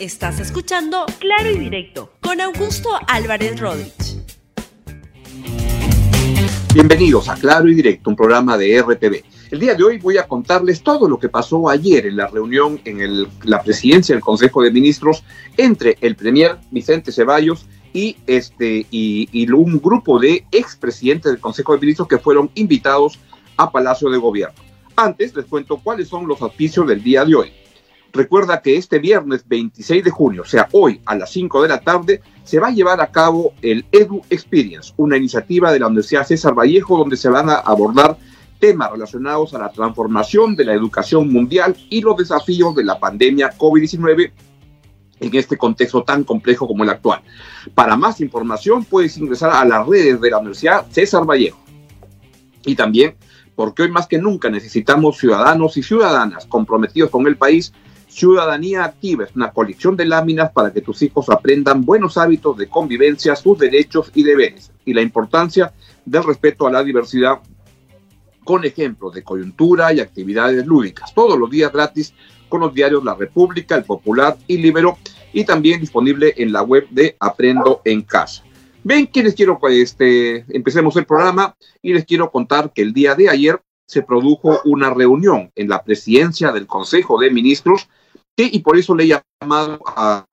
Estás escuchando Claro y Directo con Augusto Álvarez Rodríguez. Bienvenidos a Claro y Directo, un programa de RTV. El día de hoy voy a contarles todo lo que pasó ayer en la reunión en la presidencia del Consejo de Ministros entre el Premier Vicente Ceballos y, este, y, un grupo de expresidentes del Consejo de Ministros que fueron invitados a Palacio de Gobierno. Antes les cuento cuáles son los auspicios del día de hoy. Recuerda que este viernes 26 de junio, o sea, hoy a las 5 de la tarde, se va a llevar a cabo el Edu Experience, una iniciativa de la Universidad César Vallejo donde se van a abordar temas relacionados a la transformación de la educación mundial y los desafíos de la pandemia COVID-19 en este contexto tan complejo como el actual. Para más información puedes ingresar a las redes de la Universidad César Vallejo. Y también porque hoy más que nunca necesitamos ciudadanos y ciudadanas comprometidos con el país Ciudadanía Activa es una colección de láminas para que tus hijos aprendan buenos hábitos de convivencia, sus derechos y deberes y la importancia del respeto a la diversidad con ejemplos de coyuntura y actividades lúdicas, todos los días gratis con los diarios La República, El Popular y Libero y también disponible en la web de Aprendo en Casa. Ven que les quiero, este, empecemos el programa y les quiero contar que el día de ayer se produjo una reunión en la presidencia del Consejo de Ministros y por eso le he llamado a,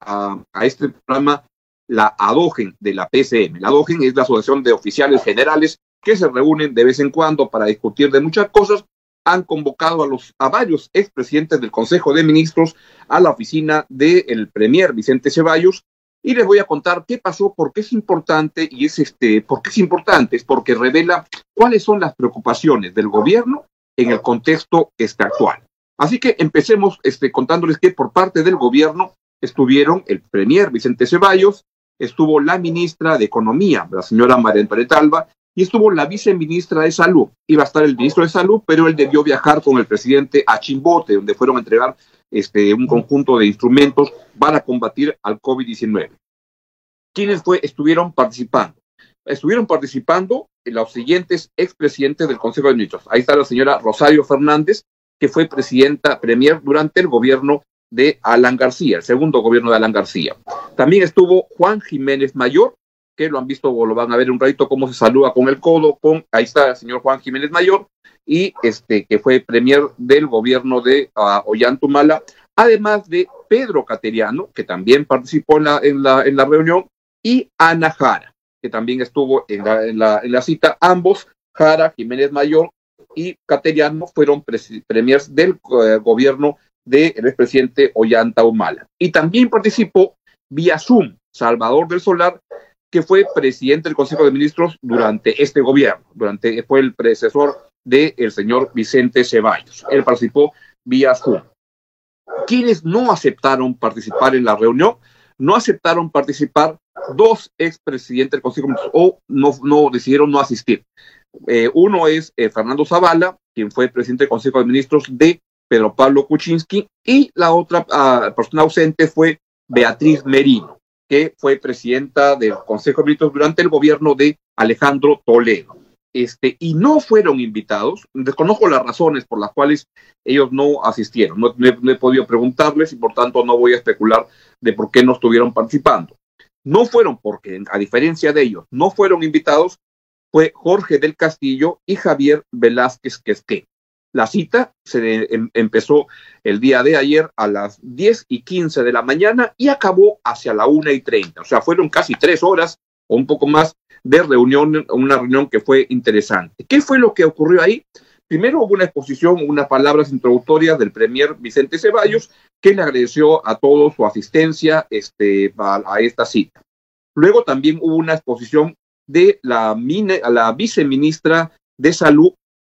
este programa la ADOGEN de la PCM. La ADOGEN es la Asociación de Oficiales Generales que se reúnen de vez en cuando para discutir de muchas cosas. Han convocado a, los, a varios expresidentes del Consejo de Ministros a la oficina del Premier Vicente Ceballos y les voy a contar qué pasó, por qué es importante y es este, por qué es importante, es porque revela cuáles son las preocupaciones del gobierno en el contexto este actual. Así que empecemos este, contándoles que por parte del gobierno estuvieron el premier Vicente Ceballos, estuvo la ministra de Economía, la señora María Antoinette Alba, y estuvo la viceministra de Salud. Iba a estar el ministro de Salud, pero él debió viajar con el presidente a Chimbote, donde fueron a entregar este, un conjunto de instrumentos para combatir al COVID-19. ¿Quiénes fue, estuvieron participando? Estuvieron participando los siguientes expresidentes del Consejo de Ministros. Ahí está la señora Rosario Fernández, que fue presidenta premier durante el gobierno de Alan García, el segundo gobierno de Alan García. También estuvo Juan Jiménez Mayor, que lo han visto o lo van a ver un ratito cómo se saluda con el codo, con, ahí está el señor Juan Jiménez Mayor, y este que fue premier del gobierno de uh, Ollantumala, además de Pedro Cateriano, que también participó en la, en la, reunión, y Ana Jara, que también estuvo en la, en la, cita. Ambos, Jara, Jiménez Mayor y Cateriano fueron premiers del eh, gobierno del expresidente Ollanta Humala. Y también participó vía Zoom Salvador del Solar, que fue presidente del Consejo de Ministros durante este gobierno, durante fue el predecesor del señor Vicente Ceballos. Él participó vía Zoom. Quienes no aceptaron participar en la reunión, no aceptaron participar dos expresidentes del Consejo de Ministros o no, no decidieron no asistir. Eh, uno es eh, Fernando Zavala, quien fue presidente del Consejo de Ministros de Pedro Pablo Kuczynski, y la otra uh, persona ausente fue Beatriz Merino, que fue presidenta del Consejo de Ministros durante el gobierno de Alejandro Toledo. Este, y no fueron invitados, desconozco las razones por las cuales ellos no asistieron, no, he podido preguntarles y por tanto no voy a especular de por qué no estuvieron participando. No fueron porque, a diferencia de ellos, no fueron invitados fue Jorge del Castillo y Javier Velázquez Quesqué. La cita se em, empezó el día de ayer a las 10 y 15 de la mañana y acabó hacia la 1 y 30. O sea, fueron casi tres horas o un poco más de reunión, una reunión que fue interesante. ¿Qué fue lo que ocurrió ahí? Primero hubo una exposición, unas palabras introductorias del premier Vicente Ceballos, que le agradeció a todos su asistencia este, a, esta cita. Luego también hubo una exposición de la, mine, la viceministra de Salud,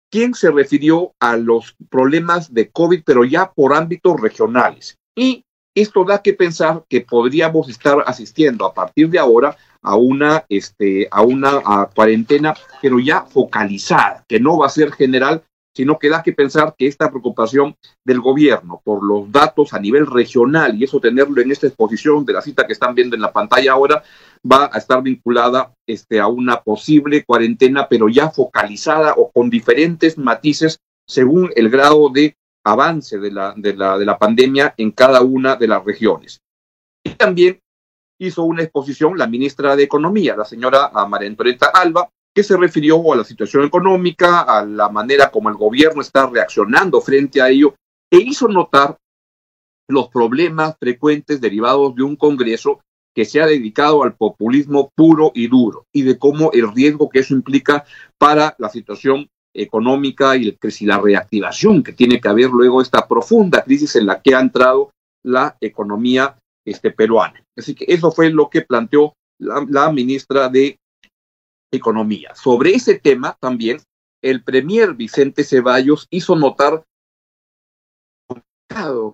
quien se refirió a los problemas de COVID, pero ya por ámbitos regionales. Y esto da que pensar que podríamos estar asistiendo a partir de ahora a una, este, a una cuarentena, pero ya focalizada, que no va a ser general, sino que da que pensar que esta preocupación del gobierno por los datos a nivel regional y eso tenerlo en esta exposición de la cita que están viendo en la pantalla ahora va a estar vinculada este, a una posible cuarentena, pero ya focalizada o con diferentes matices según el grado de avance de la, de la, de la pandemia en cada una de las regiones. también hizo una exposición la ministra de Economía, la señora María Antonieta Alba, que se refirió a la situación económica, a la manera como el gobierno está reaccionando frente a ello, e hizo notar los problemas frecuentes derivados de un Congreso que se ha dedicado al populismo puro y duro y de cómo el riesgo que eso implica para la situación económica y, la reactivación que tiene que haber luego esta profunda crisis en la que ha entrado la economía este, peruana. Así que eso fue lo que planteó la, ministra de Economía. Sobre ese tema también, el premier Vicente Ceballos hizo notar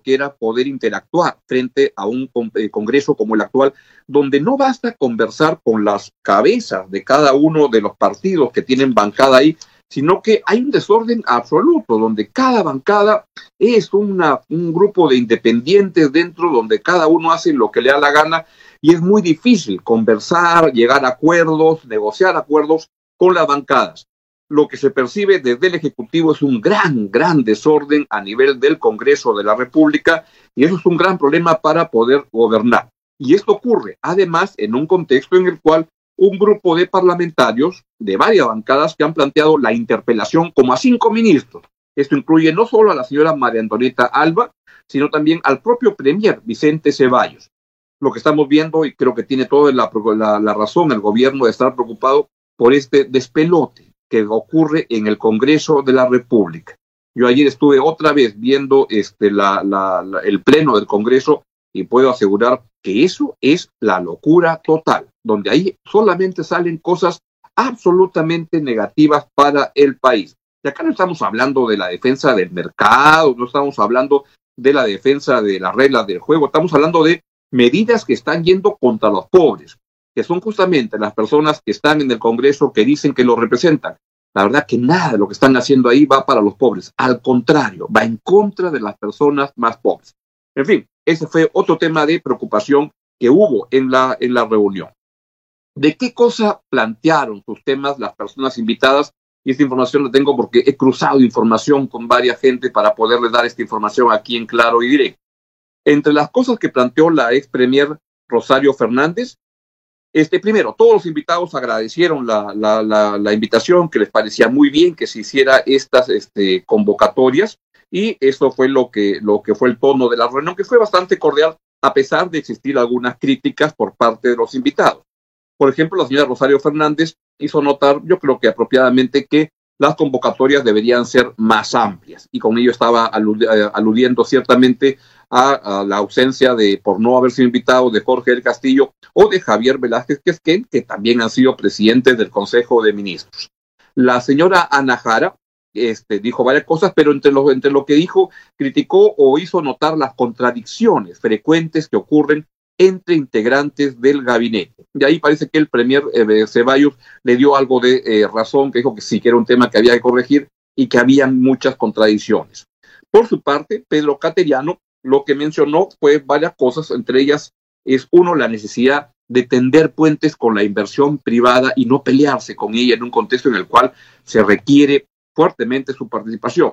que era poder interactuar frente a un eh, Congreso como el actual, donde no basta conversar con las cabezas de cada uno de los partidos que tienen bancada ahí, sino que hay un desorden absoluto, donde cada bancada es una, un grupo de independientes dentro, donde cada uno hace lo que le da la gana, y es muy difícil conversar, llegar a acuerdos, negociar acuerdos con las bancadas. Lo que se percibe desde el Ejecutivo es un gran, gran desorden a nivel del Congreso de la República, y eso es un gran problema para poder gobernar. Y esto ocurre, además, en un contexto en el cual un grupo de parlamentarios de varias bancadas que han planteado la interpelación como a cinco ministros. Esto incluye no solo a la señora María Antonieta Alba, sino también al propio premier Vicente Ceballos. Lo que estamos viendo, y creo que tiene toda la, razón el gobierno de estar preocupado por este despelote que ocurre en el Congreso de la República. Yo ayer estuve otra vez viendo este, el pleno del Congreso y puedo asegurar que eso es la locura total, donde ahí solamente salen cosas absolutamente negativas para el país. Y acá no estamos hablando de la defensa del mercado, no estamos hablando de la defensa de las reglas del juego, estamos hablando de medidas que están yendo contra los pobres, que son justamente las personas que están en el Congreso que dicen que lo representan. La verdad que nada de lo que están haciendo ahí va para los pobres, al contrario, va en contra de las personas más pobres. En fin, ese fue otro tema de preocupación que hubo en la, en la reunión. ¿De qué cosa plantearon sus temas las personas invitadas? Y esta información la tengo porque he cruzado información con varias gente para poderles dar esta información aquí en claro y directo. Entre las cosas que planteó la ex premier Rosario Fernández, este, primero, todos los invitados agradecieron la, la, la, invitación, que les parecía muy bien que se hiciera estas este, convocatorias y eso fue lo que, lo que fue el tono de la reunión, que fue bastante cordial a pesar de existir algunas críticas por parte de los invitados. Por ejemplo, la señora Rosario Fernández hizo notar, yo creo que apropiadamente, que las convocatorias deberían ser más amplias y con ello estaba eh, aludiendo ciertamente a, la ausencia de, por no haber sido invitado, de Jorge del Castillo o de Javier Velázquez Quesquén, que también han sido presidentes del Consejo de Ministros. La señora Ana Jara este, dijo varias cosas, pero entre lo, que dijo, criticó o hizo notar las contradicciones frecuentes que ocurren entre integrantes del gabinete. Y ahí parece que el premier eh, Ceballos le dio algo de eh, razón, que dijo que sí, que era un tema que había que corregir y que había muchas contradicciones. Por su parte, Pedro Cateriano lo que mencionó fue varias cosas, entre ellas es uno, la necesidad de tender puentes con la inversión privada y no pelearse con ella en un contexto en el cual se requiere fuertemente su participación.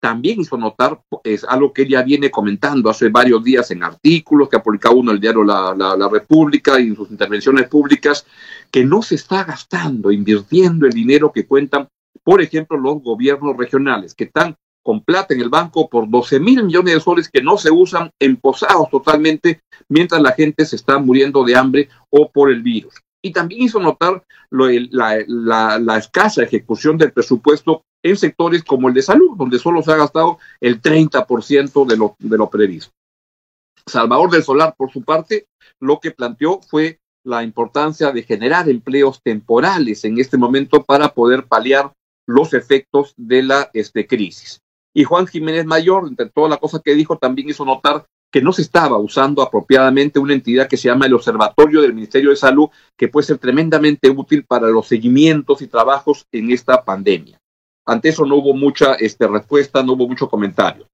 También hizo notar, es algo que ella viene comentando hace varios días en artículos que ha publicado uno en el diario la, República y en sus intervenciones públicas, que no se está gastando, invirtiendo el dinero que cuentan, por ejemplo, los gobiernos regionales, que están con plata en el banco por 12 mil millones de soles que no se usan emposados totalmente mientras la gente se está muriendo de hambre o por el virus. Y también hizo notar la, la, escasa ejecución del presupuesto en sectores como el de salud, donde solo se ha gastado el 30% de lo, de lo previsto. Salvador del Solar, por su parte, lo que planteó fue la importancia de generar empleos temporales en este momento para poder paliar los efectos de la este, crisis. Y Juan Jiménez Mayor, entre toda la cosa que dijo, también hizo notar que no se estaba usando apropiadamente una entidad que se llama el Observatorio del Ministerio de Salud, que puede ser tremendamente útil para los seguimientos y trabajos en esta pandemia. Ante eso no hubo mucha este, respuesta, no hubo mucho comentario.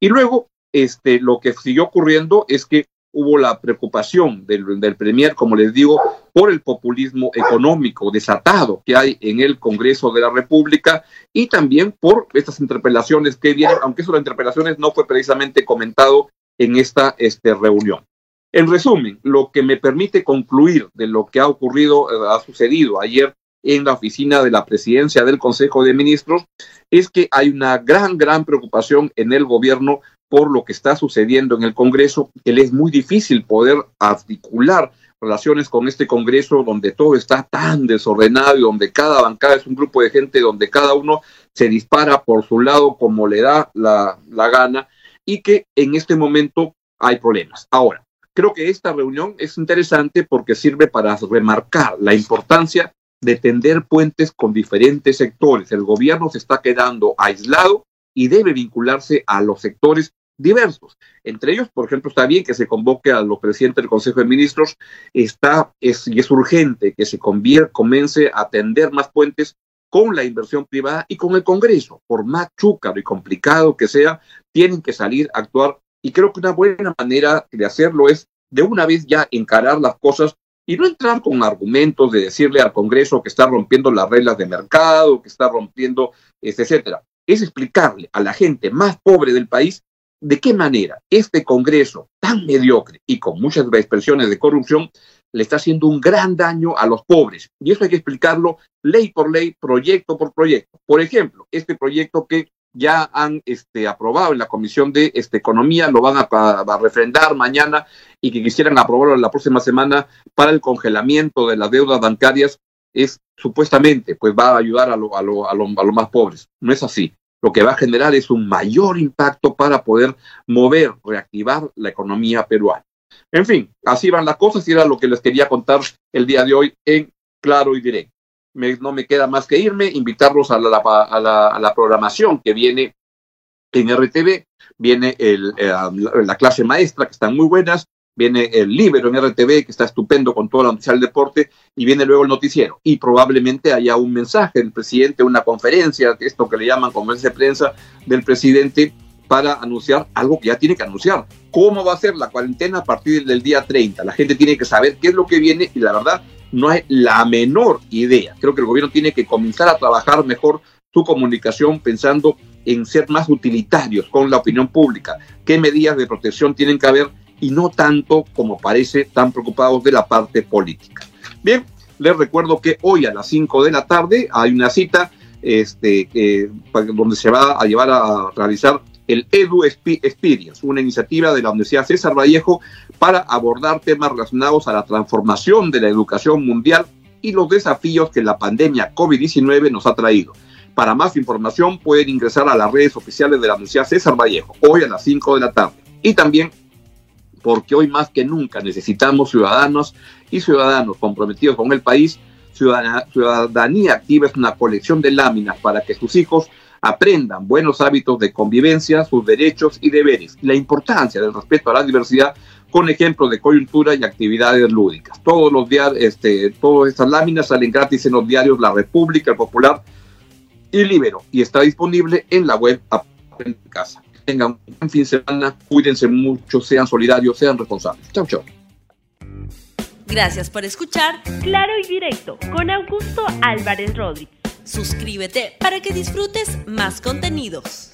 Y luego, este, lo que siguió ocurriendo es que hubo la preocupación del, del Premier, como les digo, por el populismo económico desatado que hay en el Congreso de la República y también por estas interpelaciones que vienen, aunque eso de las interpelaciones no fue precisamente comentado en esta este, reunión. En resumen, lo que me permite concluir de lo que ha ocurrido, eh, ha sucedido ayer en la oficina de la presidencia del Consejo de Ministros, es que hay una gran, gran preocupación en el gobierno por lo que está sucediendo en el Congreso, que le es muy difícil poder articular relaciones con este Congreso donde todo está tan desordenado y donde cada bancada es un grupo de gente donde cada uno se dispara por su lado como le da la, la gana y que en este momento hay problemas. Ahora, creo que esta reunión es interesante porque sirve para remarcar la importancia de tender puentes con diferentes sectores. El gobierno se está quedando aislado y debe vincularse a los sectores diversos. Entre ellos, por ejemplo, está bien que se convoque a los presidentes del Consejo de Ministros, está, es, y es urgente que se comience a tender más puentes con la inversión privada y con el Congreso. Por más chúcaro y complicado que sea, tienen que salir a actuar. Y creo que una buena manera de hacerlo es de una vez ya encarar las cosas y no entrar con argumentos de decirle al Congreso que está rompiendo las reglas de mercado, que está rompiendo, etcétera. Es explicarle a la gente más pobre del país de qué manera este Congreso tan mediocre y con muchas expresiones de corrupción le está haciendo un gran daño a los pobres. Y eso hay que explicarlo ley por ley, proyecto por proyecto. Por ejemplo, este proyecto que ya han este, aprobado en la Comisión de este, Economía, lo van a, refrendar mañana y que quisieran aprobarlo la próxima semana para el congelamiento de las deudas bancarias, es supuestamente, pues va a ayudar a, lo, a, lo, a, lo, a los más pobres. No es así lo que va a generar es un mayor impacto para poder mover, reactivar la economía peruana. En fin, así van las cosas y era lo que les quería contar el día de hoy en claro y directo. No me queda más que irme, invitarlos a la, a la, a la programación que viene en RTV, viene el, eh, la clase maestra, que están muy buenas, viene el Libero en RTV, que está estupendo con toda la noticia del deporte, y viene luego el noticiero. Y probablemente haya un mensaje del presidente, una conferencia, esto que le llaman conferencia de prensa del presidente, para anunciar algo que ya tiene que anunciar. ¿Cómo va a ser la cuarentena a partir del día 30? La gente tiene que saber qué es lo que viene y la verdad no hay la menor idea. Creo que el gobierno tiene que comenzar a trabajar mejor su comunicación pensando en ser más utilitarios con la opinión pública. ¿Qué medidas de protección tienen que haber? y no tanto como parece tan preocupados de la parte política. Bien, les recuerdo que hoy a las 5 de la tarde hay una cita este, eh, donde se va a llevar a realizar el Edu Experience, una iniciativa de la Universidad César Vallejo para abordar temas relacionados a la transformación de la educación mundial y los desafíos que la pandemia COVID-19 nos ha traído. Para más información pueden ingresar a las redes oficiales de la Universidad César Vallejo, hoy a las 5 de la tarde. Y también porque hoy más que nunca necesitamos ciudadanos y ciudadanos comprometidos con el país. Ciudadanía, Activa es una colección de láminas para que sus hijos aprendan buenos hábitos de convivencia, sus derechos y deberes, la importancia del respeto a la diversidad con ejemplos de coyuntura y actividades lúdicas. Todos los días, este, todas estas láminas salen gratis en los diarios La República, El Popular y Libero y está disponible en la web en casa tengan un buen fin de semana, cuídense mucho, sean solidarios, sean responsables. Chau, chau. Gracias por escuchar Claro y Directo con Augusto Álvarez Rodríguez. Suscríbete para que disfrutes más contenidos.